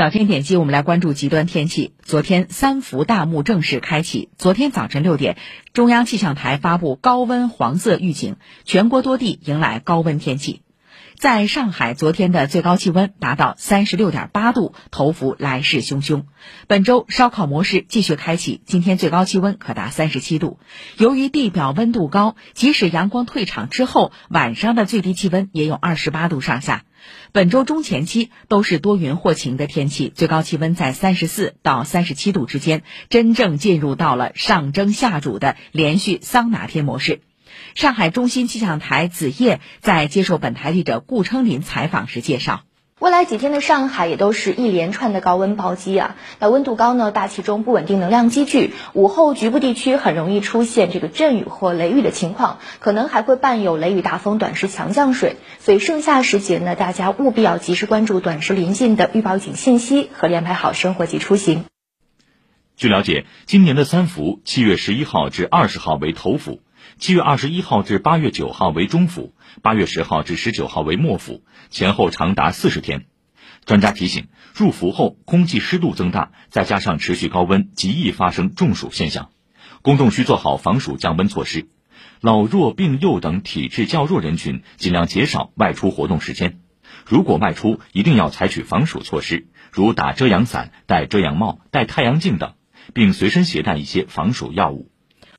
早间点击，我们来关注极端天气。昨天三伏大幕正式开启。昨天早晨六点，中央气象台发布高温黄色预警，全国多地迎来高温天气。在上海，昨天的最高气温达到三十六点八度，头伏来势汹汹。本周烧烤模式继续开启，今天最高气温可达三十七度。由于地表温度高，即使阳光退场之后，晚上的最低气温也有二十八度上下。本周中前期都是多云或晴的天气，最高气温在三十四到三十七度之间，真正进入到了上蒸下煮的连续桑拿天模式。上海中心气象台子夜在接受本台记者顾称林采访时介绍，未来几天的上海也都是一连串的高温暴击啊。那温度高呢，大气中不稳定能量积聚，午后局部地区很容易出现这个阵雨或雷雨的情况，可能还会伴有雷雨大风、短时强降水。所以盛夏时节呢，大家务必要及时关注短时临近的预报警信息和安排好生活及出行。据了解，今年的三伏，七月十一号至二十号为头伏。七月二十一号至八月九号为中伏，八月十号至十九号为末伏，前后长达四十天。专家提醒，入伏后空气湿度增大，再加上持续高温，极易发生中暑现象。公众需做好防暑降温措施。老弱病幼等体质较弱人群，尽量减少外出活动时间。如果外出，一定要采取防暑措施，如打遮阳伞、戴遮阳帽、戴太阳镜等，并随身携带一些防暑药物。